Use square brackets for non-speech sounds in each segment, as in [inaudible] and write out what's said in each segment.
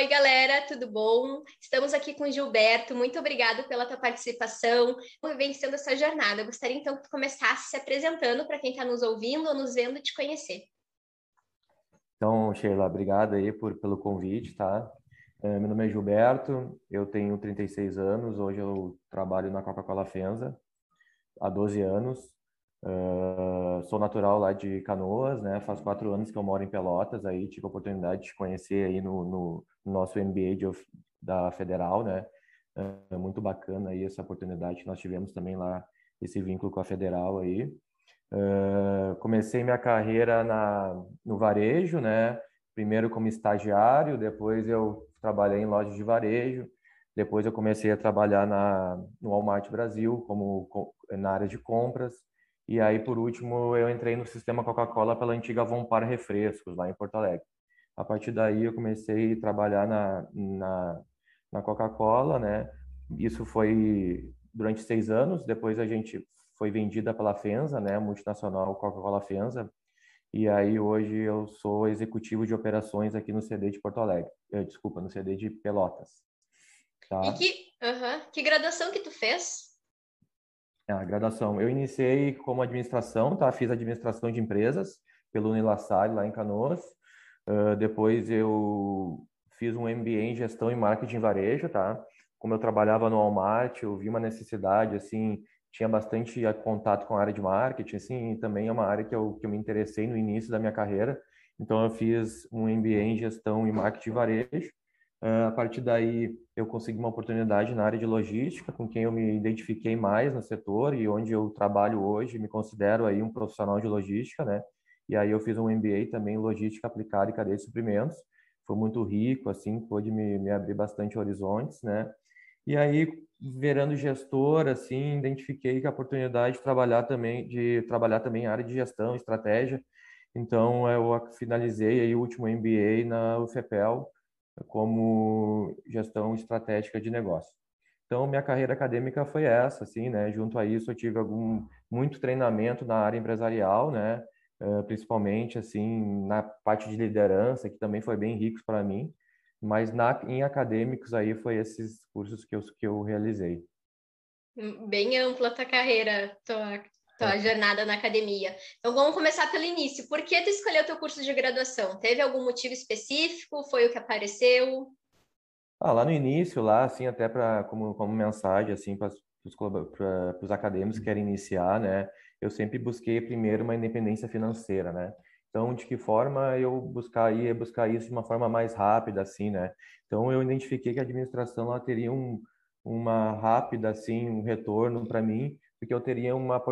Oi, galera, tudo bom? Estamos aqui com o Gilberto. Muito obrigado pela tua participação, por vencendo essa jornada. Eu gostaria então que tu começasse se apresentando para quem está nos ouvindo ou nos vendo te conhecer. Então, Sheila, obrigado aí por, pelo convite, tá? É, meu nome é Gilberto, eu tenho 36 anos, hoje eu trabalho na Coca-Cola Fenza há 12 anos. Uh, sou natural lá de Canoas, né? Faz quatro anos que eu moro em Pelotas, aí tive a oportunidade de conhecer aí no, no, no nosso MBA de, da Federal, né? Uh, muito bacana aí essa oportunidade que nós tivemos também lá, esse vínculo com a Federal aí. Uh, comecei minha carreira na, no varejo, né? Primeiro como estagiário, depois eu trabalhei em lojas de varejo. Depois eu comecei a trabalhar na, no Walmart Brasil, como na área de compras. E aí, por último, eu entrei no sistema Coca-Cola pela antiga Vompar Refrescos, lá em Porto Alegre. A partir daí, eu comecei a trabalhar na, na, na Coca-Cola, né? Isso foi durante seis anos. Depois a gente foi vendida pela Fenza, né? Multinacional Coca-Cola Fenza. E aí hoje eu sou executivo de operações aqui no CD de Porto Alegre. Eh, desculpa, no CD de Pelotas. Tá? E que, que graduação que tu fez? A graduação. Eu iniciei como administração, tá? Fiz administração de empresas pelo Unilassalle, lá em Canoas. Uh, depois eu fiz um MBA em gestão e marketing varejo, tá? Como eu trabalhava no Walmart, eu vi uma necessidade, assim, tinha bastante contato com a área de marketing, assim, e também é uma área que eu, que eu me interessei no início da minha carreira. Então, eu fiz um MBA em gestão e marketing varejo. Uh, a partir daí, eu consegui uma oportunidade na área de logística, com quem eu me identifiquei mais no setor e onde eu trabalho hoje, me considero aí um profissional de logística, né? E aí eu fiz um MBA também em logística aplicada e cadeia de suprimentos. Foi muito rico, assim, pôde me, me abrir bastante horizontes, né? E aí, virando gestor, assim, identifiquei que a oportunidade de trabalhar também, de trabalhar também área de gestão, estratégia. Então, eu finalizei aí o último MBA na UFPEL como gestão estratégica de negócio. Então, minha carreira acadêmica foi essa, assim, né? Junto a isso, eu tive algum muito treinamento na área empresarial, né? principalmente, assim, na parte de liderança, que também foi bem rico para mim mas na, em acadêmicos aí foi esses cursos que eu, que eu realizei. Hum, bem ampla a tua carreira, tua, tua é. jornada na academia. Então vamos começar pelo início. Por que tu escolheu teu curso de graduação? Teve algum motivo específico? Foi o que apareceu? Ah, lá no início, lá assim, até para como, como mensagem assim para os acadêmicos que querem iniciar, né? Eu sempre busquei primeiro uma independência financeira, né? Então, de que forma eu buscar ia buscar isso de uma forma mais rápida, assim, né? Então, eu identifiquei que a administração ela teria um, uma rápida, assim, um retorno para mim, porque eu teria uma,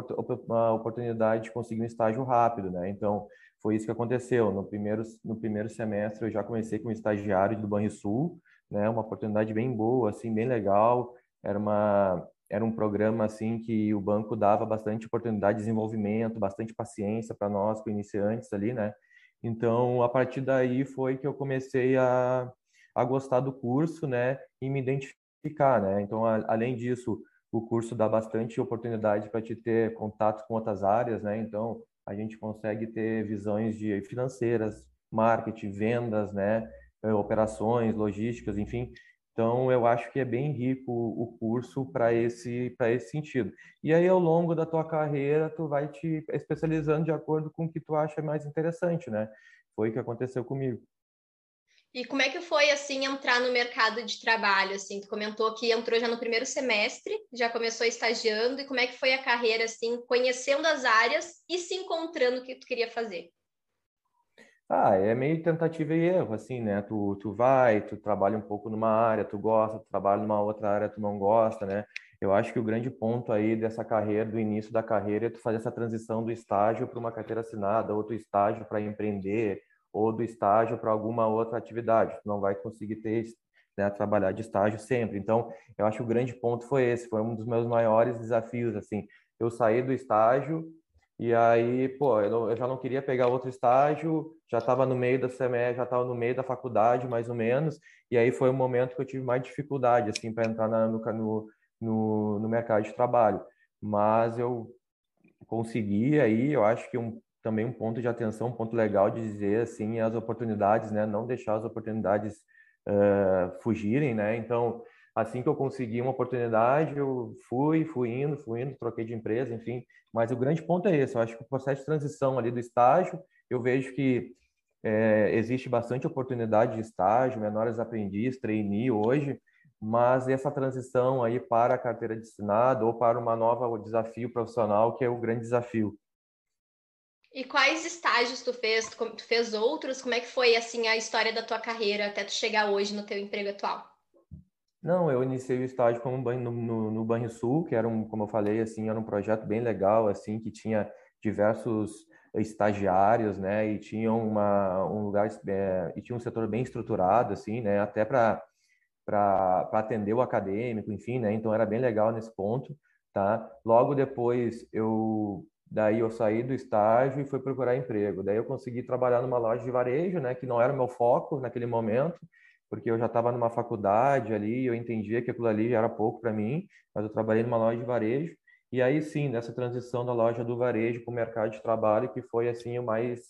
uma oportunidade de conseguir um estágio rápido, né? Então, foi isso que aconteceu. No primeiro, no primeiro semestre, eu já comecei como estagiário do Banrisul, né? Uma oportunidade bem boa, assim, bem legal. Era uma era um programa assim que o banco dava bastante oportunidade de desenvolvimento, bastante paciência para nós, com iniciantes ali, né? Então, a partir daí foi que eu comecei a, a gostar do curso, né, e me identificar, né? Então, a, além disso, o curso dá bastante oportunidade para te ter contato com outras áreas, né? Então, a gente consegue ter visões de financeiras, marketing, vendas, né, eh, operações, logísticas, enfim, então, eu acho que é bem rico o curso para esse, esse sentido. E aí, ao longo da tua carreira, tu vai te especializando de acordo com o que tu acha mais interessante, né? Foi o que aconteceu comigo. E como é que foi, assim, entrar no mercado de trabalho, assim? Tu comentou que entrou já no primeiro semestre, já começou estagiando, e como é que foi a carreira, assim, conhecendo as áreas e se encontrando o que tu queria fazer? Ah, é meio tentativa e erro, assim, né? Tu, tu vai, tu trabalha um pouco numa área, tu gosta, tu trabalha numa outra área, tu não gosta, né? Eu acho que o grande ponto aí dessa carreira, do início da carreira, é tu fazer essa transição do estágio para uma carteira assinada, ou do estágio para empreender, ou do estágio para alguma outra atividade. Tu não vai conseguir ter, né, trabalhar de estágio sempre. Então, eu acho que o grande ponto foi esse, foi um dos meus maiores desafios, assim. Eu saí do estágio e aí, pô, eu, não, eu, já não queria pegar outro estágio, já estava no meio da semestre, já estava no meio da faculdade, mais ou menos. E aí foi o momento que eu tive mais dificuldade, assim, para entrar na, no, no, no, mercado de trabalho. Mas eu consegui aí, eu acho que um, também um ponto de atenção, um ponto legal de dizer, assim, as oportunidades, né? Não deixar as oportunidades uh, fugirem, né? Então, assim que eu consegui uma oportunidade, eu fui, fui indo, fui indo, troquei de empresa, enfim. Mas o grande ponto é esse, eu acho que o processo de transição ali do estágio, eu vejo que é, existe bastante oportunidade de estágio, menores aprendiz, trainee hoje, mas essa transição aí para a carteira de assinado ou para uma nova desafio profissional, que é o grande desafio. E quais estágios tu fez? Tu, fez outros? Como é que foi assim a história da tua carreira até tu chegar hoje no teu emprego atual? Não, eu iniciei o estágio como banho, no, no, no Banrisul, que era um, como eu falei, assim, era um projeto bem legal, assim, que tinha diversos estagiários, né, e tinha uma, um lugar, é, e tinha um setor bem estruturado, assim, né, até para para atender o acadêmico, enfim, né? Então era bem legal nesse ponto, tá? Logo depois eu daí eu saí do estágio e fui procurar emprego. Daí eu consegui trabalhar numa loja de varejo, né, que não era o meu foco naquele momento, porque eu já estava numa faculdade ali, eu entendia que aquilo ali já era pouco para mim, mas eu trabalhei numa loja de varejo. E aí sim, nessa transição da loja do varejo para o mercado de trabalho, que foi assim o mais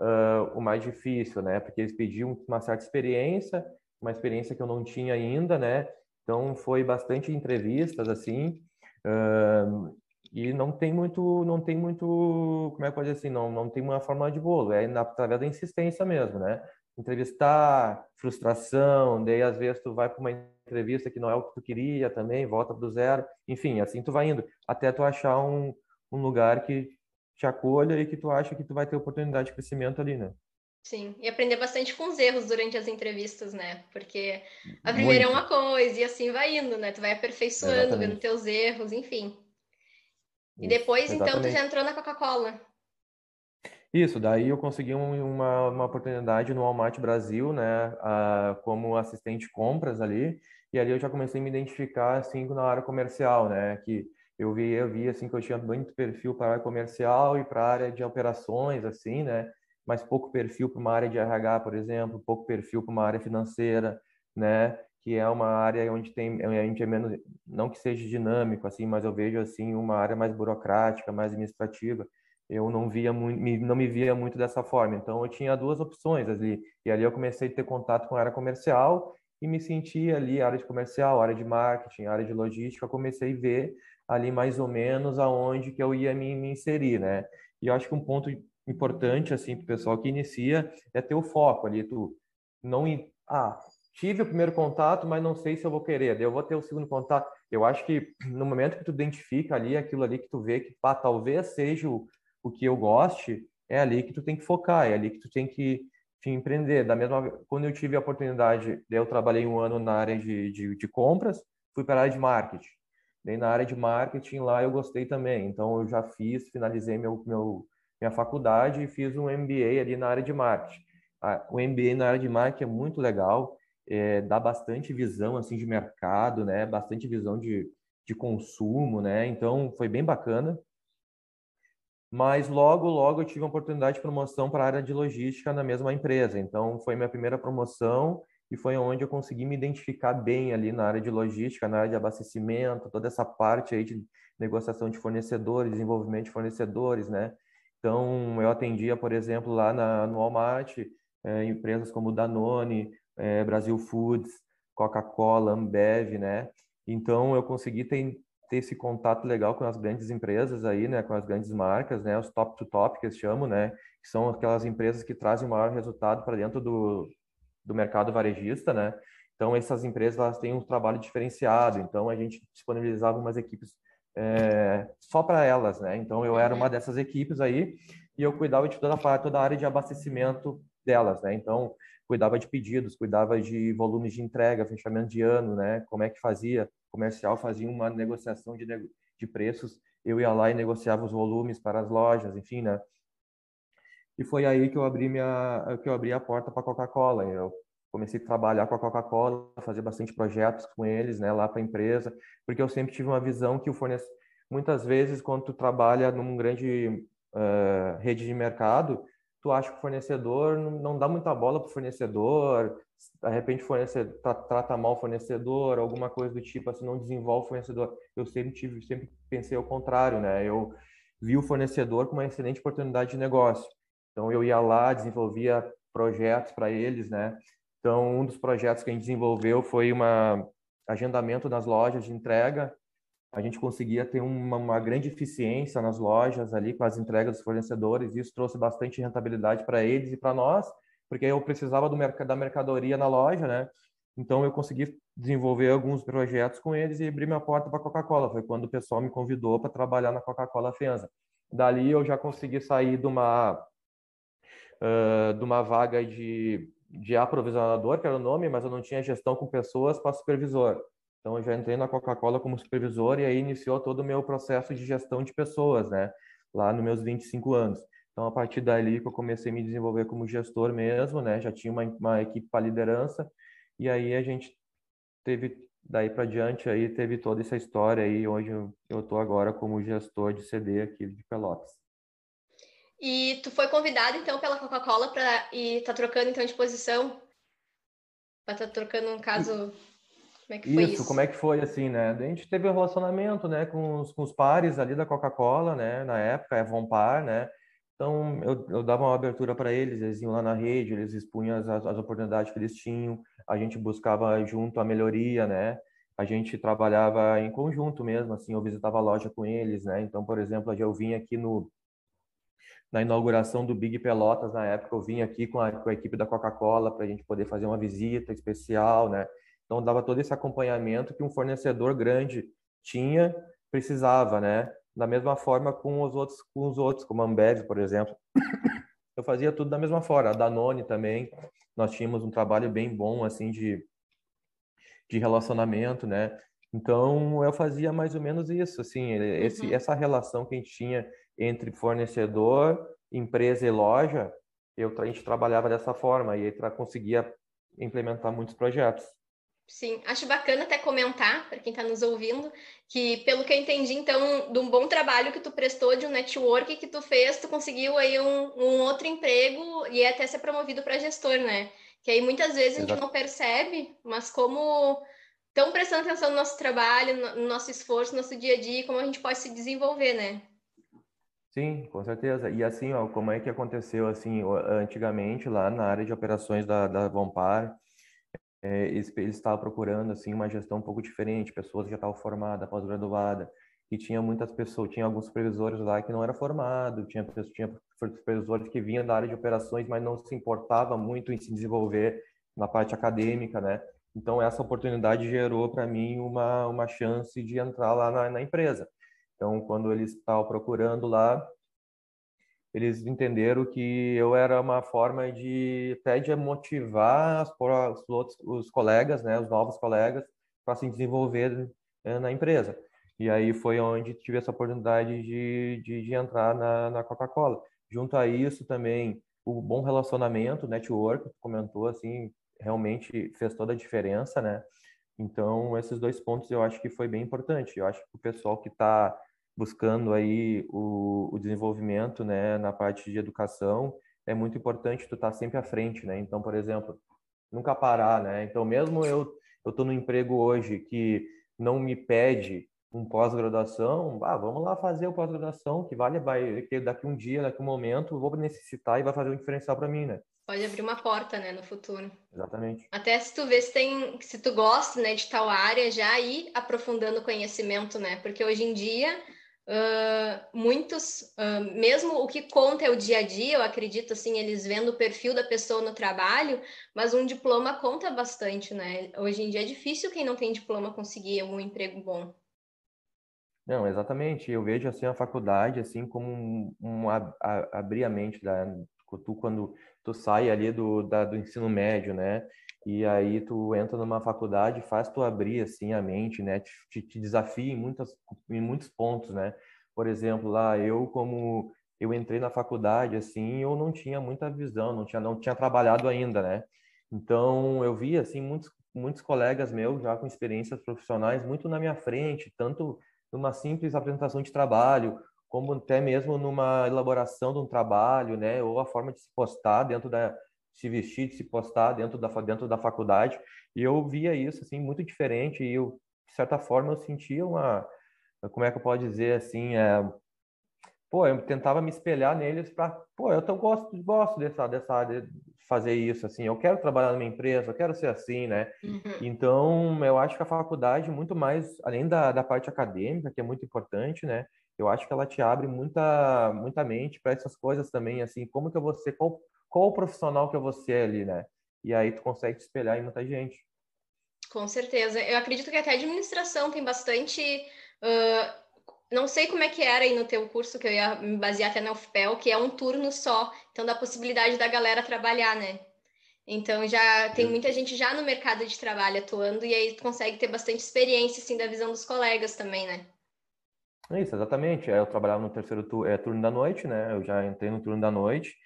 uh, o mais difícil, né? Porque eles pediam uma certa experiência, uma experiência que eu não tinha ainda, né? Então foi bastante entrevistas assim, uh, e não tem muito, não tem muito, como é que pode dizer assim, não, não tem uma forma de bolo, é através da insistência mesmo, né? Entrevistar, frustração, daí às vezes tu vai para uma entrevista que não é o que tu queria também, volta do zero, enfim, assim tu vai indo, até tu achar um, um lugar que te acolha e que tu acha que tu vai ter oportunidade de crescimento ali, né? Sim, e aprender bastante com os erros durante as entrevistas, né? Porque a primeira Muito. é uma coisa e assim vai indo, né? Tu vai aperfeiçoando, Exatamente. vendo teus erros, enfim. E depois, Isso, então, tu já entrou na Coca-Cola. Isso, daí eu consegui um, uma, uma oportunidade no Walmart Brasil, né, como assistente de compras ali, e ali eu já comecei a me identificar, assim, na área comercial, né, que eu vi, eu vi, assim, que eu tinha muito perfil para a área comercial e para a área de operações, assim, né, mas pouco perfil para uma área de RH, por exemplo, pouco perfil para uma área financeira, né? Que é uma área onde tem, a gente é menos, não que seja dinâmico assim, mas eu vejo assim uma área mais burocrática, mais administrativa. Eu não via muito, não me via muito dessa forma. Então eu tinha duas opções ali. E ali eu comecei a ter contato com a área comercial e me senti ali área de comercial, área de marketing, área de logística. comecei a ver ali mais ou menos aonde que eu ia me, me inserir, né? E eu acho que um ponto importante assim para o pessoal que inicia é ter o foco ali tu não ah tive o primeiro contato mas não sei se eu vou querer. Daí eu vou ter o segundo contato. Eu acho que no momento que tu identifica ali aquilo ali que tu vê que pá, talvez seja o, o que eu goste é ali que tu tem que focar é ali que tu tem que te empreender. Da mesma quando eu tive a oportunidade eu trabalhei um ano na área de, de, de compras fui para a área de marketing. Daí na área de marketing lá eu gostei também. Então eu já fiz finalizei meu meu minha faculdade e fiz um MBA ali na área de marketing. O MBA na área de marketing é muito legal, é, dá bastante visão assim de mercado, né? Bastante visão de, de consumo, né? Então foi bem bacana. Mas logo, logo eu tive uma oportunidade de promoção para a área de logística na mesma empresa. Então foi minha primeira promoção e foi onde eu consegui me identificar bem ali na área de logística, na área de abastecimento, toda essa parte aí de negociação de fornecedores, desenvolvimento de fornecedores, né? Então, eu atendia, por exemplo, lá na, no Walmart, é, empresas como Danone, é, Brasil Foods, Coca-Cola, Ambev, né? Então, eu consegui ter, ter esse contato legal com as grandes empresas aí, né? Com as grandes marcas, né? Os top to top que eles chamam, né? Que são aquelas empresas que trazem o maior resultado para dentro do, do mercado varejista, né? Então, essas empresas, elas têm um trabalho diferenciado. Então, a gente disponibilizava umas equipes é, só para elas, né? Então eu era uma dessas equipes aí e eu cuidava de toda a toda a área de abastecimento delas, né? Então cuidava de pedidos, cuidava de volumes de entrega, fechamento de ano, né? Como é que fazia? Comercial fazia uma negociação de, de preços, eu ia lá e negociava os volumes para as lojas, enfim, né? E foi aí que eu abri minha, que eu abri a porta para a Coca-Cola. Eu comecei a trabalhar com a Coca-Cola, fazer bastante projetos com eles, né, lá para a empresa, porque eu sempre tive uma visão que o fornecedor, muitas vezes quando tu trabalha num grande uh, rede de mercado, tu acha que o fornecedor não, dá muita bola para o fornecedor, de repente fornecedor tra trata mal o fornecedor, alguma coisa do tipo, assim, não desenvolve o fornecedor. Eu sempre tive, sempre pensei ao contrário, né? Eu vi o fornecedor como uma excelente oportunidade de negócio. Então eu ia lá, desenvolvia projetos para eles, né? Então, um dos projetos que a gente desenvolveu foi uma agendamento nas lojas de entrega. A gente conseguia ter uma, uma grande eficiência nas lojas ali com as entregas dos fornecedores. E isso trouxe bastante rentabilidade para eles e para nós, porque eu precisava do da mercadoria na loja, né? Então eu consegui desenvolver alguns projetos com eles e abrir minha porta para a Coca-Cola. Foi quando o pessoal me convidou para trabalhar na Coca-Cola Fenza. Dali eu já consegui sair de uma uh, de uma vaga de de aprovisionador, que era o nome, mas eu não tinha gestão com pessoas para supervisor. Então eu já entrei na Coca-Cola como supervisor e aí iniciou todo o meu processo de gestão de pessoas, né? Lá nos meus 25 anos. Então a partir dali que eu comecei a me desenvolver como gestor mesmo, né? Já tinha uma, uma equipe para liderança e aí a gente teve daí para diante aí teve toda essa história aí hoje eu estou agora como gestor de CD aqui de Pelotas. E tu foi convidado então pela Coca-Cola para e tá trocando então de posição? Tá trocando um caso como é que foi isso, isso? como é que foi assim, né? A gente teve um relacionamento, né, com os, com os pares ali da Coca-Cola, né, na época, é Par, né? Então eu, eu dava uma abertura para eles, eles iam lá na rede, eles expunham as, as oportunidades que eles tinham, a gente buscava junto a melhoria, né? A gente trabalhava em conjunto mesmo, assim, eu visitava a loja com eles, né? Então, por exemplo, eu vim aqui no na inauguração do Big Pelotas, na época, eu vim aqui com a, com a equipe da Coca-Cola para a gente poder fazer uma visita especial, né? Então, dava todo esse acompanhamento que um fornecedor grande tinha, precisava, né? Da mesma forma com os outros, com os outros, como a Ambev, por exemplo. [coughs] Eu fazia tudo da mesma forma. A Danone também, nós tínhamos um trabalho bem bom, assim, de, de relacionamento, né? Então, eu fazia mais ou menos isso, assim, esse, uhum. essa relação que a gente tinha entre fornecedor, empresa e loja, eu, a gente trabalhava dessa forma e conseguia implementar muitos projetos. Sim, acho bacana até comentar, para quem está nos ouvindo, que pelo que eu entendi, então, de um bom trabalho que tu prestou, de um network que tu fez, tu conseguiu aí um, um outro emprego e até ser promovido para gestor, né? Que aí muitas vezes Exato. a gente não percebe, mas como estão prestando atenção no nosso trabalho, no nosso esforço, no nosso dia a dia, como a gente pode se desenvolver, né? Sim, com certeza. E assim, ó, como é que aconteceu assim, antigamente lá na área de operações da, da Vompar, é, eles, estavam procurando assim uma gestão um pouco diferente, pessoas que já estavam formadas, pós-graduadas, e tinha muitas pessoas, tinha alguns supervisores lá que não era formado, tinha tinha supervisores que vinham da área de operações, mas não se importava muito em se desenvolver na parte acadêmica, né? Então essa oportunidade gerou para mim uma uma chance de entrar lá na, na empresa. Então, quando eles estavam procurando lá, eles entenderam que eu era uma forma de até de motivar os, outros, os colegas, né, os novos colegas, para se desenvolver né, na empresa. E aí foi onde tive essa oportunidade de, de, de entrar na, na Coca-Cola. Junto a isso também o bom relacionamento, network, comentou assim, realmente fez toda a diferença, né? Então esses dois pontos eu acho que foi bem importante. Eu acho que o pessoal que está buscando aí o, o desenvolvimento, né, na parte de educação, é muito importante tu estar tá sempre à frente, né? Então, por exemplo, nunca parar, né? Então, mesmo eu eu estou no emprego hoje que não me pede um pós-graduação, ah, vamos lá fazer o pós-graduação, que vale, vai, que daqui um dia, daqui um momento, vou necessitar e vai fazer um diferencial para mim, né? Pode abrir uma porta, né, no futuro. Exatamente. Até se tu vê se tem, se tu gosta, né, de tal área, já ir aprofundando o conhecimento, né? Porque hoje em dia Uh, muitos, uh, mesmo o que conta é o dia a dia, eu acredito, assim, eles vendo o perfil da pessoa no trabalho, mas um diploma conta bastante, né? Hoje em dia é difícil quem não tem diploma conseguir um emprego bom. Não, exatamente. Eu vejo, assim, a faculdade, assim, como um, um a, a, abrir a mente da, tu, quando tu sai ali do, da, do ensino médio, né? E aí tu entra numa faculdade, faz tu abrir assim a mente, né? Te, te desafia em muitas em muitos pontos, né? Por exemplo, lá eu como eu entrei na faculdade assim, eu não tinha muita visão, não tinha não tinha trabalhado ainda, né? Então eu vi assim muitos muitos colegas meus já com experiências profissionais muito na minha frente, tanto numa simples apresentação de trabalho, como até mesmo numa elaboração de um trabalho, né, ou a forma de se postar dentro da se vestir, de se postar dentro da dentro da faculdade. E eu via isso assim muito diferente e eu de certa forma eu sentia uma como é que eu posso dizer assim, é, pô, eu tentava me espelhar neles para, pô, eu tão gosto, gosto dessa dessa área, fazer isso, assim, eu quero trabalhar numa empresa, eu quero ser assim, né? Uhum. Então, eu acho que a faculdade, muito mais, além da, da parte acadêmica, que é muito importante, né? Eu acho que ela te abre muita, muita mente para essas coisas também, assim, como que eu vou ser, qual, qual o profissional que vou ser ali, né? E aí tu consegue te espelhar em muita gente. Com certeza. Eu acredito que até a administração tem bastante... Uh não sei como é que era aí no teu curso, que eu ia me basear até na UFPEL, que é um turno só, então dá a possibilidade da galera trabalhar, né? Então já tem muita gente já no mercado de trabalho atuando e aí tu consegue ter bastante experiência assim da visão dos colegas também, né? Isso, exatamente. Eu trabalhava no terceiro tu, é, turno da noite, né? Eu já entrei no turno da noite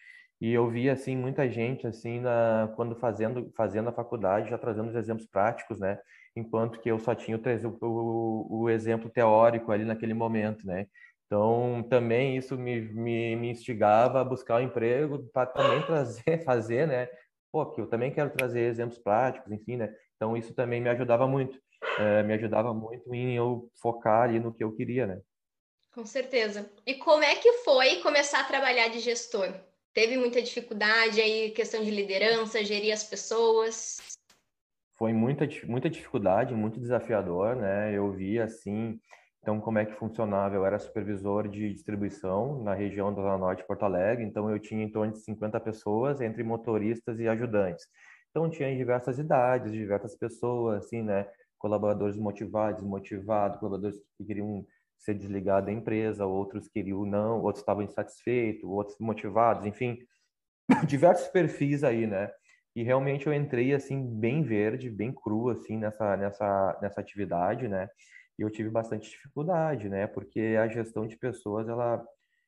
e eu vi assim muita gente assim na quando fazendo fazendo a faculdade já trazendo os exemplos práticos, né? enquanto que eu só tinha o, o, o exemplo teórico ali naquele momento, né? Então, também isso me, me, me instigava a buscar um emprego para também trazer, [laughs] fazer, né? Pô, que eu também quero trazer exemplos práticos, enfim, né? Então, isso também me ajudava muito. É, me ajudava muito em eu focar ali no que eu queria, né? Com certeza. E como é que foi começar a trabalhar de gestor? Teve muita dificuldade aí, questão de liderança, gerir as pessoas? foi muita, muita dificuldade, muito desafiador, né? Eu vi assim, então como é que funcionava? Eu era supervisor de distribuição na região da Zona Norte de Porto Alegre, então eu tinha em torno de 50 pessoas entre motoristas e ajudantes. Então tinha diversas idades, diversas pessoas, assim, né? Colaboradores motivados, desmotivados, colaboradores que queriam ser desligados da empresa, outros queriam não, outros estavam insatisfeitos, outros motivados, enfim, [coughs] diversos perfis aí, né? E realmente eu entrei assim bem verde, bem cru assim nessa nessa nessa atividade, né? E eu tive bastante dificuldade, né? Porque a gestão de pessoas ela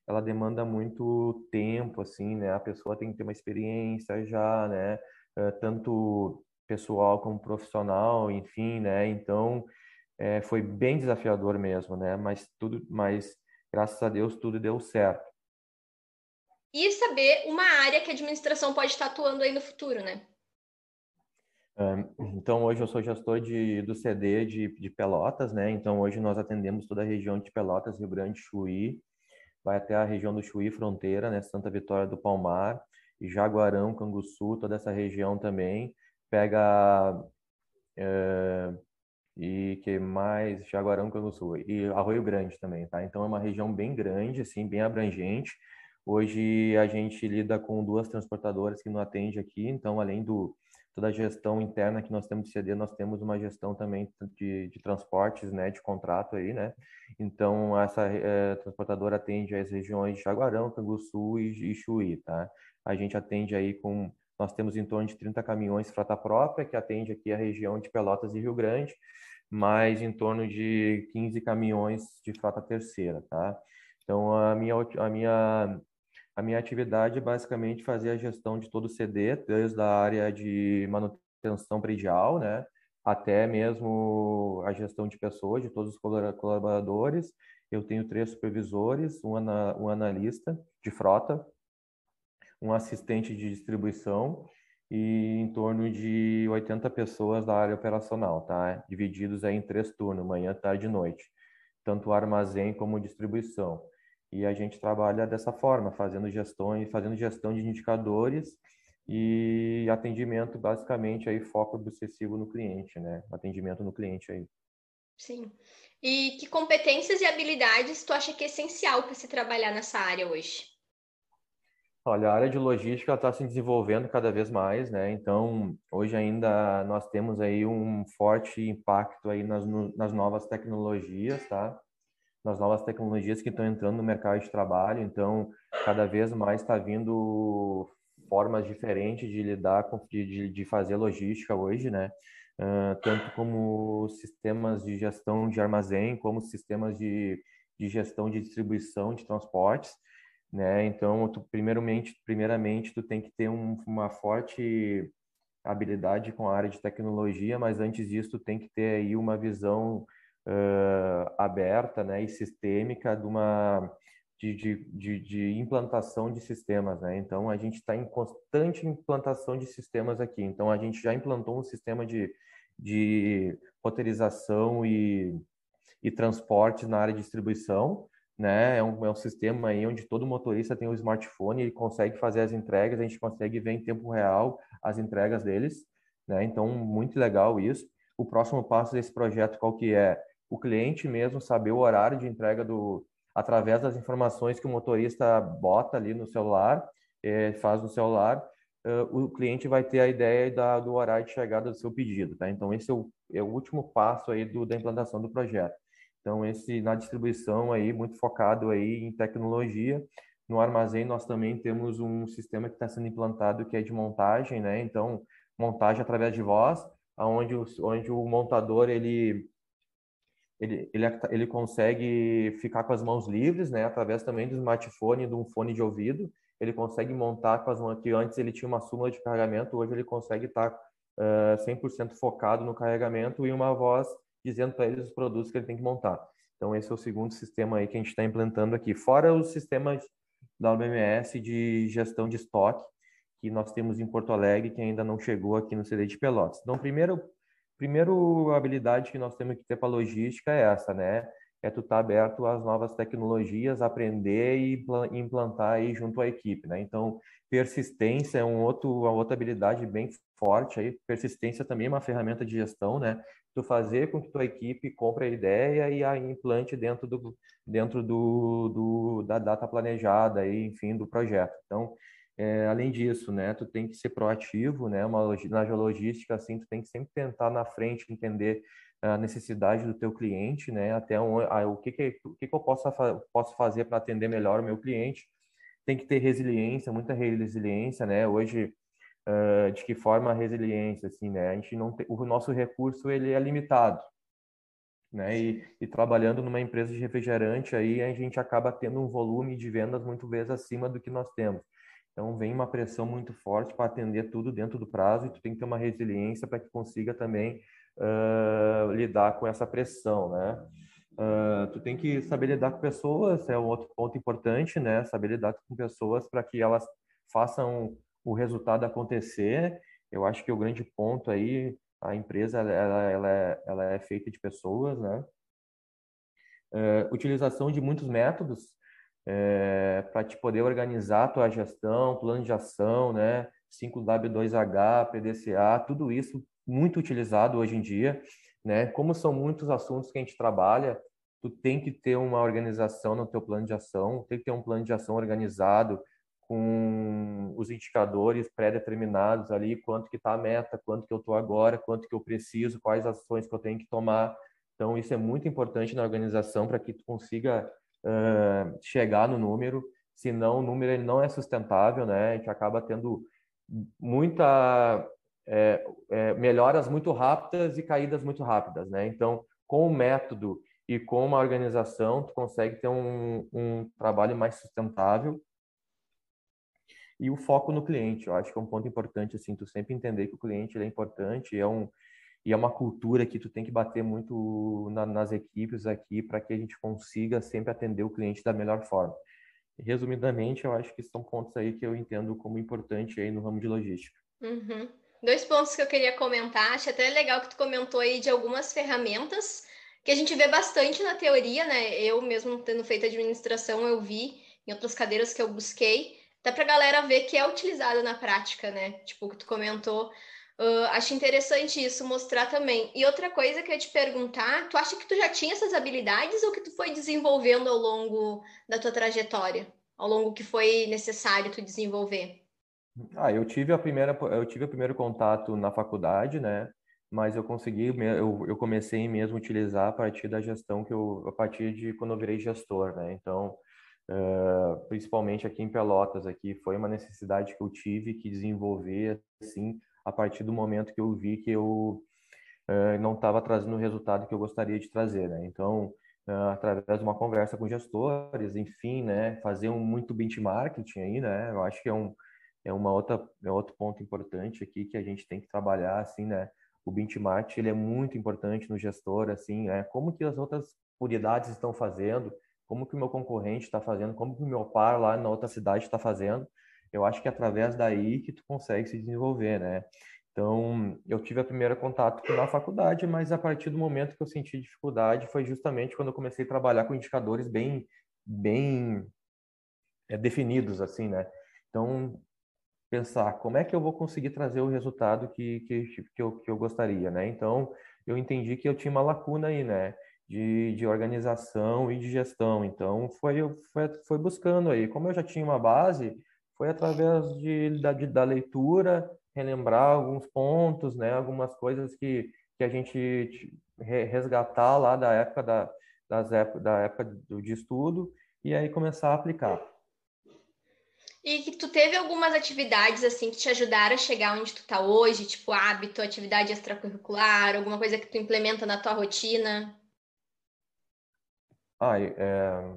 ela demanda muito tempo assim, né? A pessoa tem que ter uma experiência já, né? Eh, tanto pessoal como profissional, enfim, né? Então é, foi bem desafiador mesmo, né? Mas tudo, mas graças a Deus tudo deu certo e saber uma área que a administração pode estar atuando aí no futuro, né? Então, hoje eu sou gestor de, do CD de, de Pelotas, né? Então, hoje nós atendemos toda a região de Pelotas, Rio Grande, Chuí, vai até a região do Chuí, fronteira, né? Santa Vitória do Palmar, Jaguarão, Canguçu, toda essa região também. Pega é, e que mais Jaguarão, Canguçu e Arroio Grande também, tá? Então é uma região bem grande, assim, bem abrangente. Hoje a gente lida com duas transportadoras que nos atende aqui, então além do toda a gestão interna que nós temos de CD, nós temos uma gestão também de, de transportes, né, de contrato aí, né? Então essa é, transportadora atende as regiões de Jaguarão, Canguçu e, e Chuí, tá? A gente atende aí com nós temos em torno de 30 caminhões frota própria que atende aqui a região de Pelotas e Rio Grande, mais em torno de 15 caminhões de frota terceira, tá? Então a minha a minha a minha atividade é basicamente fazer a gestão de todo o CD, desde a área de manutenção predial, né, até mesmo a gestão de pessoas, de todos os colaboradores. Eu tenho três supervisores, um, ana, um analista de frota, um assistente de distribuição e em torno de 80 pessoas da área operacional, tá? Divididos aí em três turnos, manhã, tarde e noite, tanto armazém como distribuição. E a gente trabalha dessa forma, fazendo gestão, fazendo gestão de indicadores e atendimento basicamente aí foco obsessivo no cliente, né? Atendimento no cliente aí. Sim. E que competências e habilidades tu acha que é essencial para se trabalhar nessa área hoje? Olha, a área de logística está se desenvolvendo cada vez mais, né? Então, hoje ainda nós temos aí um forte impacto aí nas, nas novas tecnologias, tá? nas novas tecnologias que estão entrando no mercado de trabalho. Então, cada vez mais está vindo formas diferentes de lidar com, de, de fazer logística hoje, né? Uh, tanto como sistemas de gestão de armazém, como sistemas de, de gestão de distribuição de transportes, né? Então, tu, primeiramente, primeiramente, tu tem que ter um, uma forte habilidade com a área de tecnologia, mas antes disso, tu tem que ter aí uma visão uh, aberta né, e sistêmica de uma de, de, de, implantação de sistemas, né? Então a gente está em constante implantação de sistemas aqui. Então a gente já implantou um sistema de, de roteirização e, e transporte na área de distribuição, né? É um, é um sistema aí onde todo motorista tem um smartphone, ele consegue fazer as entregas, a gente consegue ver em tempo real as entregas deles, né? Então, muito legal isso. O próximo passo desse projeto qual que é? O cliente mesmo saber o horário de entrega do através das informações que o motorista bota ali no celular, é, faz no celular, o cliente vai ter a ideia da, do horário de chegada do seu pedido, tá? Então, esse é o, é o último passo aí do, da implantação do projeto. Então, esse na distribuição aí, muito focado aí em tecnologia. No armazém, nós também temos um sistema que está sendo implantado que é de montagem, né? Então, montagem através de voz, onde onde o montador, ele, ele, ele, ele consegue ficar com as mãos livres, né? Através também do smartphone de um fone de ouvido. Ele consegue montar com as mãos, que antes ele tinha uma súmula de carregamento, hoje ele consegue estar uh, 100% focado no carregamento e uma voz dizendo para eles os produtos que ele tem que montar. Então, esse é o segundo sistema aí que a gente está implantando aqui. Fora os sistemas da OBMS de gestão de estoque, que nós temos em Porto Alegre, que ainda não chegou aqui no CD de Pelotas. Então, primeiro, primeiro habilidade que nós temos que ter para logística é essa, né? É tu estar tá aberto às novas tecnologias, aprender e implantar aí junto à equipe, né? Então, persistência é um outro, uma outra habilidade bem forte aí. Persistência também é uma ferramenta de gestão, né? Tu fazer com que tua equipe compre a ideia e a implante dentro do dentro do, do da data planejada e enfim do projeto. Então, é, além disso, né, tu tem que ser proativo, né, uma na logística assim, tu tem que sempre tentar na frente entender a necessidade do teu cliente, né, até um, a, o que que o que, que eu posso posso fazer para atender melhor o meu cliente. Tem que ter resiliência, muita resiliência, né? Hoje uh, de que forma a resiliência, assim, né? A gente não tem, o nosso recurso ele é limitado, né? E, e, trabalhando numa empresa de refrigerante aí a gente acaba tendo um volume de vendas muito vezes acima do que nós temos. Então vem uma pressão muito forte para atender tudo dentro do prazo e tu tem que ter uma resiliência para que consiga também uh, lidar com essa pressão, né? Uh, tu tem que saber lidar com pessoas, é um outro ponto importante, né? Saber lidar com pessoas para que elas façam o resultado acontecer. Eu acho que o grande ponto aí, a empresa ela, ela, é, ela é feita de pessoas, né? É, utilização de muitos métodos é, para te poder organizar a tua gestão, plano de ação, né? 5W2H, PDCA, tudo isso muito utilizado hoje em dia, né? Como são muitos assuntos que a gente trabalha, tu tem que ter uma organização no teu plano de ação, tem que ter um plano de ação organizado, com os indicadores pré-determinados ali, quanto que está a meta, quanto que eu estou agora, quanto que eu preciso, quais ações que eu tenho que tomar. Então, isso é muito importante na organização para que tu consiga uh, chegar no número, senão o número ele não é sustentável, né? A gente acaba tendo muita é, é, melhoras muito rápidas e caídas muito rápidas, né? Então, com o método e com uma organização, tu consegue ter um, um trabalho mais sustentável e o foco no cliente. Eu acho que é um ponto importante, assim, tu sempre entender que o cliente é importante, é um e é uma cultura que tu tem que bater muito na, nas equipes aqui para que a gente consiga sempre atender o cliente da melhor forma. Resumidamente, eu acho que são pontos aí que eu entendo como importante aí no ramo de logística. Uhum. Dois pontos que eu queria comentar, acho até legal que tu comentou aí de algumas ferramentas que a gente vê bastante na teoria, né? Eu mesmo tendo feito administração, eu vi em outras cadeiras que eu busquei, até para a galera ver que é utilizada na prática, né? Tipo, que tu comentou. Uh, acho interessante isso mostrar também. E outra coisa que eu ia te perguntar, tu acha que tu já tinha essas habilidades ou que tu foi desenvolvendo ao longo da tua trajetória? Ao longo que foi necessário tu desenvolver? Ah, eu tive a primeira, eu tive o primeiro contato na faculdade, né? Mas eu consegui, eu, eu comecei mesmo a utilizar a partir da gestão que eu, a partir de quando eu virei gestor, né? Então, Uh, principalmente aqui em Pelotas aqui foi uma necessidade que eu tive que desenvolver assim a partir do momento que eu vi que eu uh, não estava trazendo o resultado que eu gostaria de trazer né? Então uh, através de uma conversa com gestores enfim né? Fazer um muito benchmarking aí né? Eu acho que é um é uma outra é outro ponto importante aqui que a gente tem que trabalhar assim né? O benchmark ele é muito importante no gestor assim é como que as outras unidades estão fazendo como que o meu concorrente está fazendo, como que o meu par lá na outra cidade está fazendo. Eu acho que é através daí que tu consegue se desenvolver, né? Então, eu tive a primeira contato na faculdade, mas a partir do momento que eu senti dificuldade foi justamente quando eu comecei a trabalhar com indicadores bem bem é, definidos, assim, né? Então, pensar como é que eu vou conseguir trazer o resultado que, que, que, eu, que eu gostaria, né? Então, eu entendi que eu tinha uma lacuna aí, né? De, de organização e de gestão. Então, foi, foi, foi buscando aí. Como eu já tinha uma base, foi através de, da, de, da leitura, relembrar alguns pontos, né? Algumas coisas que, que a gente resgatar lá da época da, das época, da época de estudo e aí começar a aplicar. E que tu teve algumas atividades assim que te ajudaram a chegar onde tu tá hoje, tipo hábito, atividade extracurricular, alguma coisa que tu implementa na tua rotina? Ah, é,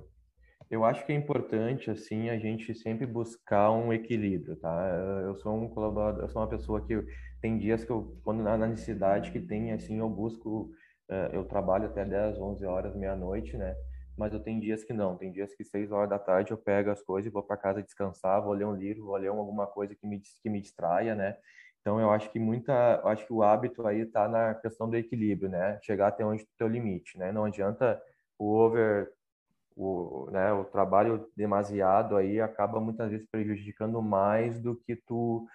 eu acho que é importante assim a gente sempre buscar um equilíbrio, tá? Eu sou um colaborador, eu sou uma pessoa que tem dias que eu quando na necessidade que tem assim eu busco, é, eu trabalho até 10, 11 horas, meia-noite, né? mas eu tenho dias que não. Tem dias que seis horas da tarde eu pego as coisas e vou para casa descansar, vou ler um livro, vou ler alguma coisa que me que me distraia, né? Então eu acho que muita, acho que o hábito aí está na questão do equilíbrio, né? Chegar até onde o teu limite, né? Não adianta o over o, né, o trabalho demasiado aí acaba muitas vezes prejudicando mais do que tu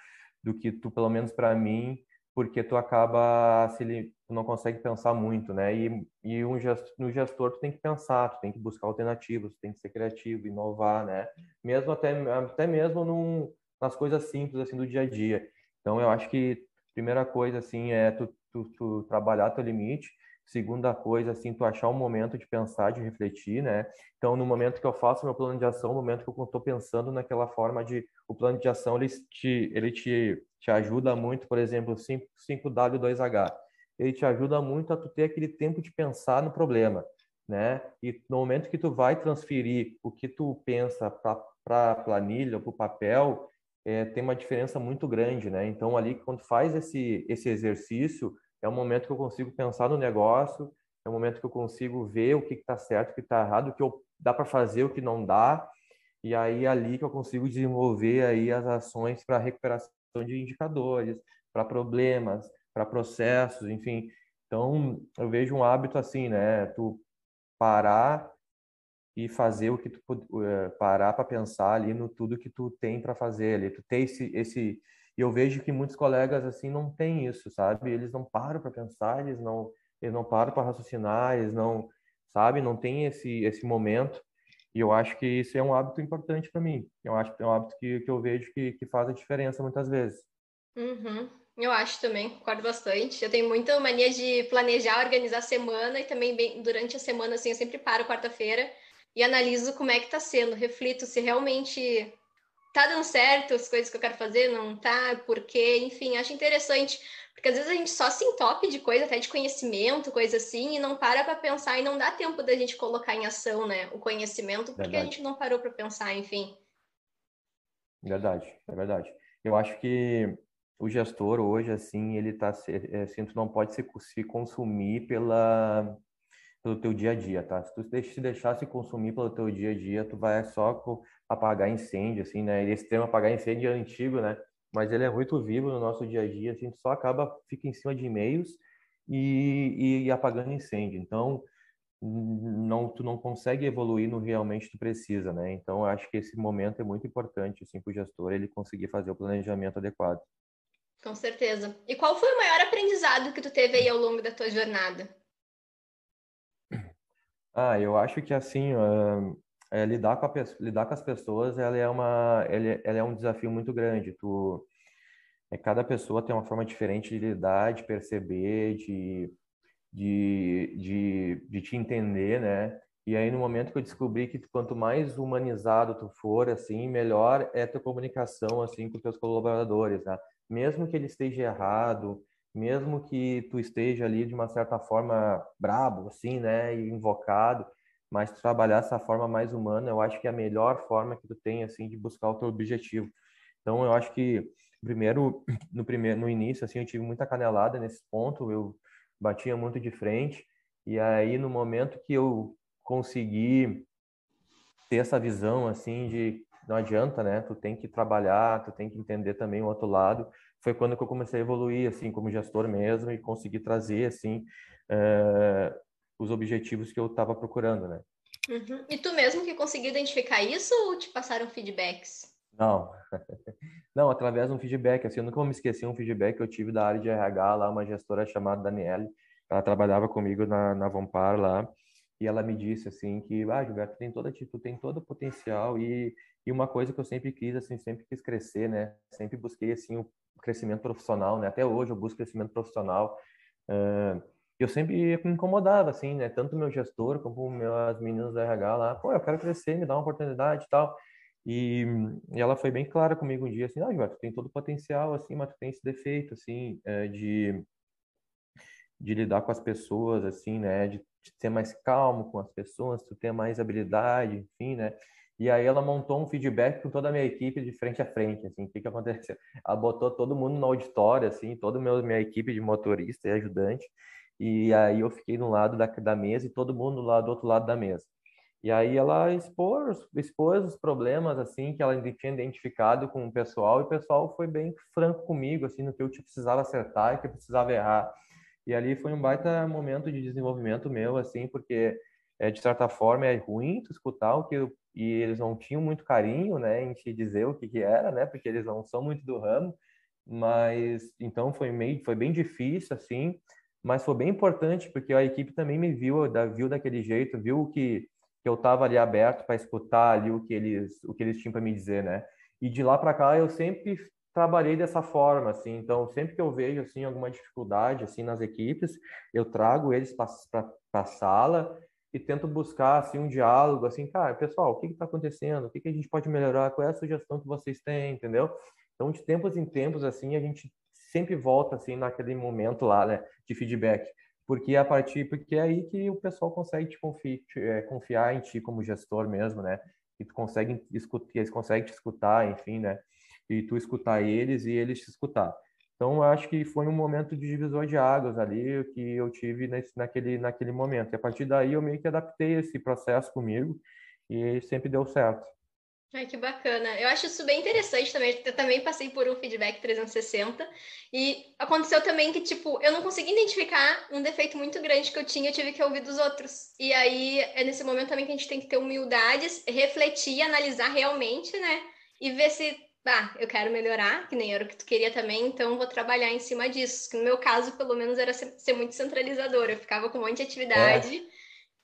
do que tu, pelo menos para mim, porque tu acaba se tu não consegue pensar muito, né? E, e um gestor, no gestor tu tem que pensar, tu tem que buscar alternativas, tu tem que ser criativo, inovar, né? Mesmo até até mesmo num, nas coisas simples assim do dia a dia. Então eu acho que primeira coisa assim é tu, tu, tu trabalhar teu limite Segunda coisa, assim, tu achar um momento de pensar, de refletir, né? Então, no momento que eu faço meu plano de ação, no momento que eu estou pensando naquela forma de... O plano de ação, ele te, ele te, te ajuda muito, por exemplo, 5, 5W2H. Ele te ajuda muito a tu ter aquele tempo de pensar no problema, né? E no momento que tu vai transferir o que tu pensa para a planilha, para o papel, é, tem uma diferença muito grande, né? Então, ali, quando faz esse, esse exercício é o momento que eu consigo pensar no negócio, é o momento que eu consigo ver o que está certo, o que está errado, o que eu, dá para fazer, o que não dá, e aí é ali que eu consigo desenvolver aí as ações para recuperação de indicadores, para problemas, para processos, enfim. Então, eu vejo um hábito assim, né? Tu parar e fazer o que tu eh, parar para pensar ali no tudo que tu tem para fazer ali, tu ter esse esse e eu vejo que muitos colegas assim não têm isso, sabe? Eles não param para pensar, eles não eles não param para raciocinar, eles não, sabe, não tem esse esse momento. E eu acho que isso é um hábito importante para mim. Eu acho que é um hábito que, que eu vejo que, que faz a diferença muitas vezes. Uhum. Eu acho também, concordo bastante. Eu tenho muita mania de planejar, organizar a semana e também bem, durante a semana, assim, eu sempre paro quarta-feira e analiso como é que está sendo, reflito se realmente tá dando certo as coisas que eu quero fazer, não tá, por quê, enfim, acho interessante, porque às vezes a gente só se entope de coisa, até de conhecimento, coisa assim, e não para para pensar e não dá tempo da gente colocar em ação, né, o conhecimento, porque verdade. a gente não parou para pensar, enfim. Verdade, é verdade. Eu acho que o gestor hoje, assim, ele tá, assim, tu não pode se, se consumir pela pelo teu dia a dia, tá? Se tu se deixar se consumir pelo teu dia a dia, tu vai só apagar incêndio, assim, né? Esse termo apagar incêndio é antigo, né? Mas ele é muito vivo no nosso dia a dia, a gente só acaba, fica em cima de e-mails e, e, apagando incêndio. Então, não, tu não consegue evoluir no realmente tu precisa, né? Então, eu acho que esse momento é muito importante, assim, para o gestor, ele conseguir fazer o planejamento adequado. Com certeza. E qual foi o maior aprendizado que tu teve aí ao longo da tua jornada? Ah, eu acho que assim, é, lidar com a, lidar com as pessoas, ela é uma, ela, ela é um desafio muito grande. Tu, é, cada pessoa tem uma forma diferente de lidar, de perceber, de, de, de, de te entender, né? E aí no momento que eu descobri que quanto mais humanizado tu for, assim, melhor é tua comunicação assim com teus colaboradores, né? Mesmo que ele esteja errado, mesmo que tu esteja ali de uma certa forma brabo, assim, né, e invocado, mas trabalhar essa forma mais humana, eu acho que é a melhor forma que tu tem, assim, de buscar o teu objetivo. Então, eu acho que primeiro, no primeiro, no início, assim, eu tive muita canelada nesse ponto, eu batia muito de frente, e aí no momento que eu consegui ter essa visão, assim, de não adianta, né? Tu tem que trabalhar, tu tem que entender também o outro lado. Foi quando que eu comecei a evoluir, assim, como gestor mesmo e conseguir trazer, assim, uh, os objetivos que eu estava procurando, né? Uhum. E tu mesmo que conseguiu identificar isso ou te passaram feedbacks? Não, [laughs] não, através de um feedback, assim, eu nunca vou me esquecer um feedback que eu tive da área de RH lá, uma gestora chamada Daniele, ela trabalhava comigo na, na Vampar lá, e ela me disse, assim, que, ah, Gilberto, tem toda, tu tem todo o potencial e, e uma coisa que eu sempre quis, assim, sempre quis crescer, né, sempre busquei, assim, o crescimento profissional, né, até hoje eu busco crescimento profissional, uh, eu sempre me incomodava, assim, né, tanto meu gestor como as meninas do RH lá, pô, eu quero crescer, me dá uma oportunidade e tal, e, e, ela foi bem clara comigo um dia, assim, ah, Gilberto, tu tem todo o potencial, assim, mas tu tem esse defeito, assim, é, de, de lidar com as pessoas, assim, né, de, de ser mais calmo com as pessoas, tu ter mais habilidade, enfim, né, e aí ela montou um feedback com toda a minha equipe de frente a frente, assim, o que que aconteceu? Ela botou todo mundo no auditório, assim, toda a minha equipe de motorista e ajudante, e aí eu fiquei no lado da, da mesa e todo mundo lá do outro lado da mesa. E aí ela expôs, expôs os problemas assim que ela tinha identificado com o pessoal e o pessoal foi bem franco comigo assim no que eu precisava acertar e que eu precisava errar. E ali foi um baita momento de desenvolvimento meu assim, porque é, de certa forma é ruim tu escutar o que eu, e eles não tinham muito carinho, né, em te dizer o que que era, né, porque eles não são muito do ramo, mas então foi meio foi bem difícil assim, mas foi bem importante porque a equipe também me viu, viu daquele jeito, viu que que eu estava ali aberto para escutar ali o que eles o que eles tinham para me dizer, né? E de lá para cá eu sempre trabalhei dessa forma, assim. Então sempre que eu vejo assim alguma dificuldade assim nas equipes, eu trago eles para a sala e tento buscar assim um diálogo, assim, cara, pessoal, o que está acontecendo? O que, que a gente pode melhorar? Qual é a sugestão que vocês têm, entendeu? Então de tempos em tempos assim a gente sempre volta assim naquele momento lá, né, de feedback porque a partir porque é aí que o pessoal consegue te confiar, é, confiar em ti como gestor mesmo, né? E tu consegue escutar, eles conseguem te escutar, enfim, né? E tu escutar eles e eles te escutar. Então, eu acho que foi um momento de divisor de águas ali que eu tive nesse, naquele, naquele momento. E a partir daí eu meio que adaptei esse processo comigo e sempre deu certo. Ai, que bacana. Eu acho isso bem interessante também. Eu também passei por um feedback 360 e aconteceu também que, tipo, eu não consegui identificar um defeito muito grande que eu tinha, eu tive que ouvir dos outros. E aí é nesse momento também que a gente tem que ter humildade, refletir, analisar realmente, né? E ver se, ah, eu quero melhorar, que nem era o que tu queria também, então vou trabalhar em cima disso. Que no meu caso, pelo menos, era ser muito centralizadora. Eu ficava com um monte de atividade. É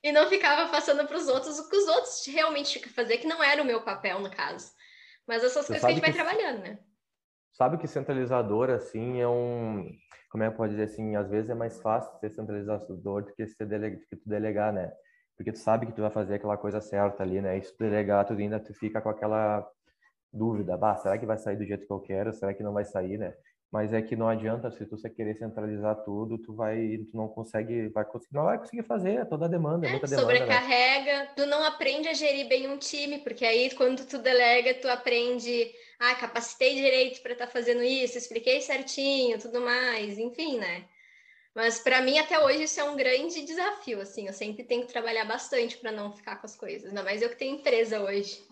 e não ficava passando para os outros o que os outros realmente tinham que fazer, que não era o meu papel, no caso. Mas essas coisas que a gente vai trabalhando, né? Sabe que centralizador, assim, é um... Como é que pode dizer assim? Às vezes é mais fácil ser centralizador do que, ser dele... do que tu delegar, né? Porque tu sabe que tu vai fazer aquela coisa certa ali, né? E se tu delegar, tu ainda tu fica com aquela dúvida. Bah, será que vai sair do jeito que eu quero? Será que não vai sair, né? Mas é que não adianta se tu você querer centralizar tudo, tu vai, tu não consegue, vai conseguir, não vai conseguir fazer, é toda a demanda, é, muita demanda. Né? Sobrecarrega, né? tu não aprende a gerir bem um time, porque aí quando tu delega, tu aprende, ah, capacitei direito para estar tá fazendo isso, expliquei certinho, tudo mais, enfim, né? Mas para mim até hoje isso é um grande desafio, assim, eu sempre tenho que trabalhar bastante para não ficar com as coisas, ainda mais eu que tenho empresa hoje.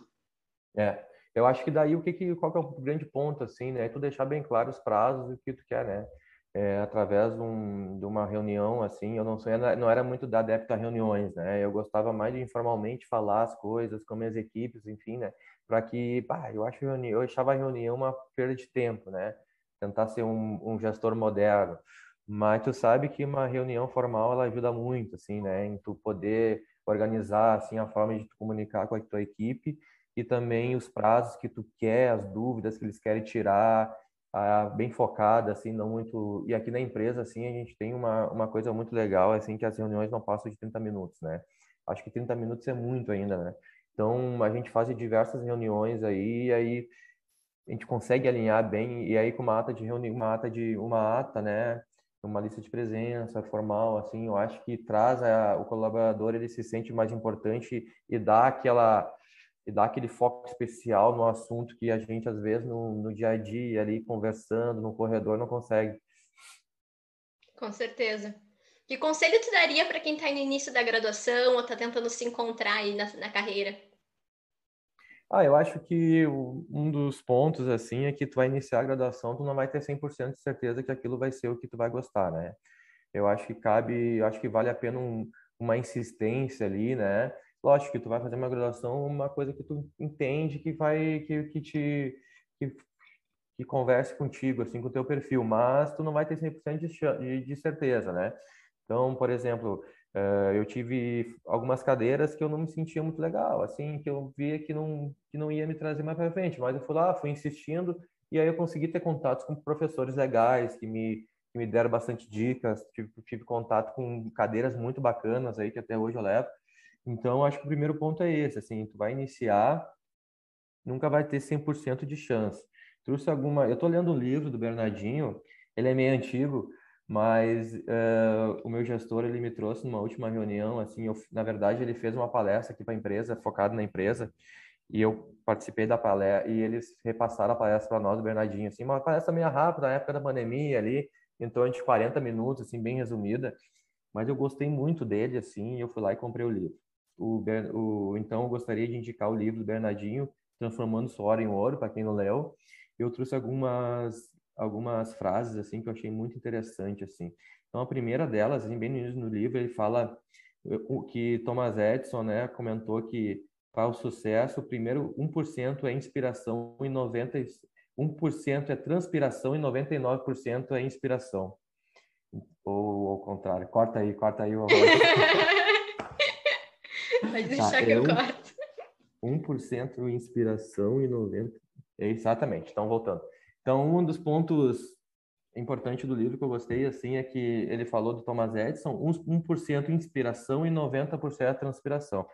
É, eu acho que daí o que, que qual que é o grande ponto assim, né? É tu deixar bem claro os prazos do que tu quer, né? É, através de, um, de, uma reunião assim, eu não sou, não era muito da adepto a reuniões, né? Eu gostava mais de informalmente falar as coisas com minhas equipes, enfim, né? Para que, pá, eu acho eu achava a reunião uma perda de tempo, né? Tentar ser um, um gestor moderno. Mas tu sabe que uma reunião formal ela ajuda muito, assim, né? Em tu poder organizar assim a forma de tu comunicar com a tua equipe e também os prazos que tu quer, as dúvidas que eles querem tirar, bem focada, assim, não muito... E aqui na empresa, assim, a gente tem uma, uma coisa muito legal, assim, que as reuniões não passam de 30 minutos, né? Acho que 30 minutos é muito ainda, né? Então, a gente faz diversas reuniões aí, e aí a gente consegue alinhar bem, e aí com uma ata de reunião, uma ata de uma ata, né? Uma lista de presença formal, assim, eu acho que traz a, o colaborador, ele se sente mais importante e dá aquela e dar aquele foco especial no assunto que a gente, às vezes, no, no dia a dia, ali conversando, no corredor, não consegue. Com certeza. Que conselho tu daria para quem está no início da graduação ou está tentando se encontrar aí na, na carreira? Ah, eu acho que um dos pontos, assim, é que tu vai iniciar a graduação, tu não vai ter 100% de certeza que aquilo vai ser o que tu vai gostar, né? Eu acho que cabe, eu acho que vale a pena um, uma insistência ali, né? Lógico que tu vai fazer uma graduação, uma coisa que tu entende que vai, que, que te, que, que converse contigo, assim, com o teu perfil, mas tu não vai ter 100% de, de, certeza, né? Então, por exemplo, uh, eu tive algumas cadeiras que eu não me sentia muito legal, assim, que eu via que não, que não ia me trazer mais para frente, mas eu fui lá, fui insistindo, e aí eu consegui ter contatos com professores legais que me, que me deram bastante dicas, tive, tive contato com cadeiras muito bacanas aí, que até hoje eu levo. Então, acho que o primeiro ponto é esse, assim, tu vai iniciar, nunca vai ter 100% de chance. Trouxe alguma... Eu estou lendo um livro do Bernardinho, ele é meio antigo, mas uh, o meu gestor ele me trouxe numa última reunião assim eu, na verdade ele fez uma palestra aqui para a empresa focado na empresa e eu participei da palestra e eles repassaram a palestra para nós, o Bernardinho, assim, uma palestra meio rápida, na época da pandemia ali, em torno de 40 minutos, assim, bem resumida, mas eu gostei muito dele, assim, e eu fui lá e comprei o livro. O, o, então, eu gostaria de indicar o livro do Bernardinho, Transformando Suor em Ouro, para quem não leu. Eu trouxe algumas algumas frases, assim, que eu achei muito interessante, assim. Então, a primeira delas, assim, bem no início do livro, ele fala o que Thomas Edison, né, comentou que para o sucesso, o primeiro 1% é inspiração e 90 1% é transpiração e 99% é inspiração. Ou ao contrário, corta aí, corta aí o [laughs] Pode deixar tá, que eu é corto. 1% inspiração e 90%. Exatamente, então voltando. Então, um dos pontos importantes do livro que eu gostei assim é que ele falou do Thomas Edison, 1% inspiração e 90% transpiração.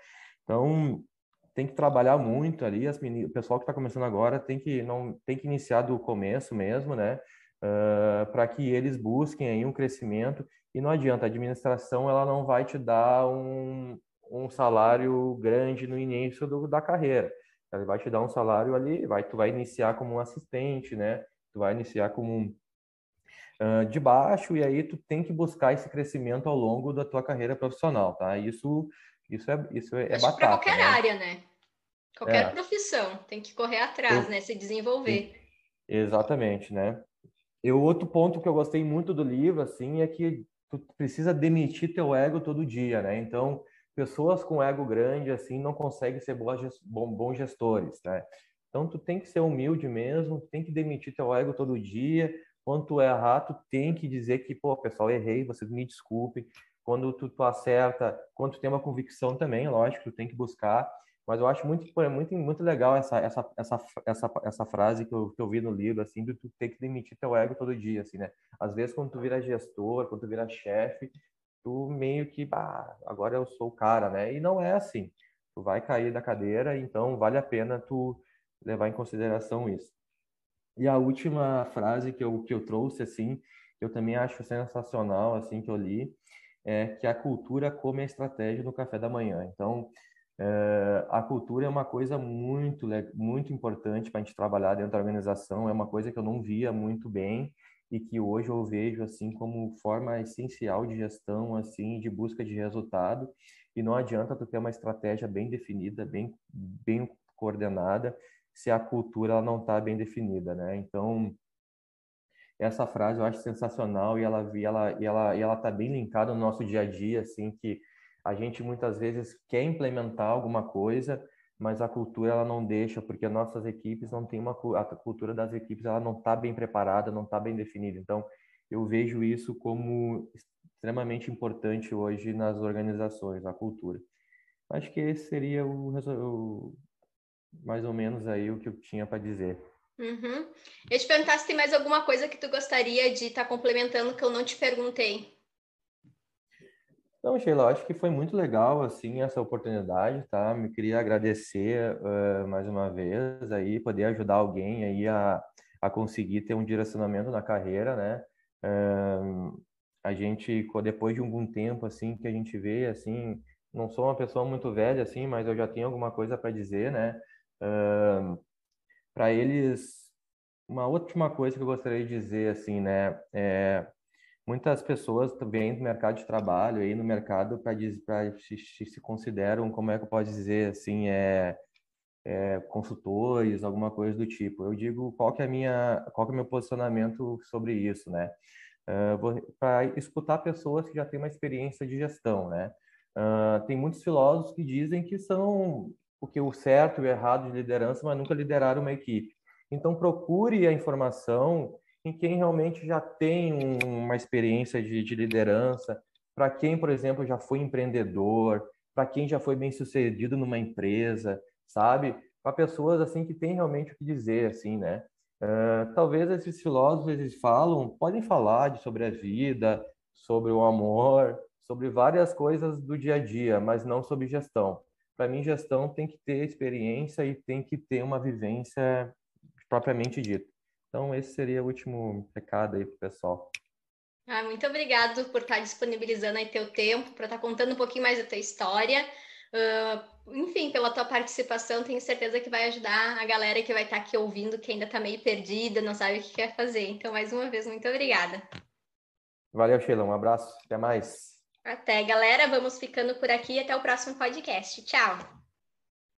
Então, tem que trabalhar muito ali, as meninas, o pessoal que está começando agora tem que não tem que iniciar do começo mesmo, né? Uh, para que eles busquem aí um crescimento e não adianta a administração ela não vai te dar um, um salário grande no início do, da carreira ela vai te dar um salário ali vai tu vai iniciar como um assistente né tu vai iniciar como um uh, de baixo e aí tu tem que buscar esse crescimento ao longo da tua carreira profissional tá isso isso é, isso é, é batata. Para qualquer né? área, né? Qualquer é. profissão, tem que correr atrás, eu, né? Se desenvolver. Exatamente, né? E o outro ponto que eu gostei muito do livro, assim, é que tu precisa demitir teu ego todo dia, né? Então, pessoas com ego grande, assim, não conseguem ser bons gestores, né? Então, tu tem que ser humilde mesmo, tem que demitir teu ego todo dia. Quando tu errar, tu tem que dizer que, pô, pessoal, errei, vocês me desculpem quando tu, tu acerta, quando tu tem uma convicção também, lógico, tu tem que buscar. Mas eu acho muito, muito, muito legal essa, essa, essa, essa, essa frase que eu, que eu vi no livro, assim, de tu ter que demitir teu ego todo dia, assim, né? Às vezes, quando tu vira gestor, quando tu vira chefe, tu meio que, bah, agora eu sou o cara, né? E não é assim. Tu vai cair da cadeira, então vale a pena tu levar em consideração isso. E a última frase que eu, que eu trouxe, assim, que eu também acho sensacional, assim, que eu li, é que a cultura come a estratégia no café da manhã. Então, é, a cultura é uma coisa muito, muito importante para a gente trabalhar dentro da organização, é uma coisa que eu não via muito bem e que hoje eu vejo assim como forma essencial de gestão, assim, de busca de resultado. E não adianta tu ter uma estratégia bem definida, bem, bem coordenada, se a cultura não está bem definida, né? Então, essa frase eu acho sensacional e ela e ela e ela e ela tá bem linkada no nosso dia a dia assim que a gente muitas vezes quer implementar alguma coisa mas a cultura ela não deixa porque nossas equipes não tem uma a cultura das equipes ela não está bem preparada não está bem definida então eu vejo isso como extremamente importante hoje nas organizações a cultura acho que esse seria o, o mais ou menos aí o que eu tinha para dizer Uhum. Eu te perguntar se tem mais alguma coisa que tu gostaria de estar tá complementando que eu não te perguntei. Então, Sheila, acho que foi muito legal assim essa oportunidade, tá? Me queria agradecer uh, mais uma vez aí poder ajudar alguém aí a, a conseguir ter um direcionamento na carreira, né? Uh, a gente depois de algum tempo assim que a gente vê assim, não sou uma pessoa muito velha assim, mas eu já tenho alguma coisa para dizer, né? Uh, para eles, uma última coisa que eu gostaria de dizer, assim, né, é, muitas pessoas também no mercado de trabalho, aí no mercado, para se, se consideram, como é que eu posso dizer, assim, é, é, consultores, alguma coisa do tipo. Eu digo qual que é a minha, qual que é o meu posicionamento sobre isso, né? Uh, para escutar pessoas que já têm uma experiência de gestão, né? Uh, tem muitos filósofos que dizem que são porque o certo e o errado de liderança, mas nunca lideraram uma equipe. Então procure a informação em quem realmente já tem um, uma experiência de, de liderança, para quem, por exemplo, já foi empreendedor, para quem já foi bem sucedido numa empresa, sabe? Para pessoas assim que têm realmente o que dizer, assim, né? Uh, talvez esses filósofos eles falam, podem falar de, sobre a vida, sobre o amor, sobre várias coisas do dia a dia, mas não sobre gestão. Para mim, gestão tem que ter experiência e tem que ter uma vivência propriamente dita. Então, esse seria o último recado aí para o pessoal. Ah, muito obrigado por estar disponibilizando aí teu tempo, para estar contando um pouquinho mais da tua história. Uh, enfim, pela tua participação, tenho certeza que vai ajudar a galera que vai estar aqui ouvindo, que ainda está meio perdida, não sabe o que quer fazer. Então, mais uma vez, muito obrigada. Valeu, Sheila. Um abraço. Até mais. Até, galera. Vamos ficando por aqui. Até o próximo podcast. Tchau.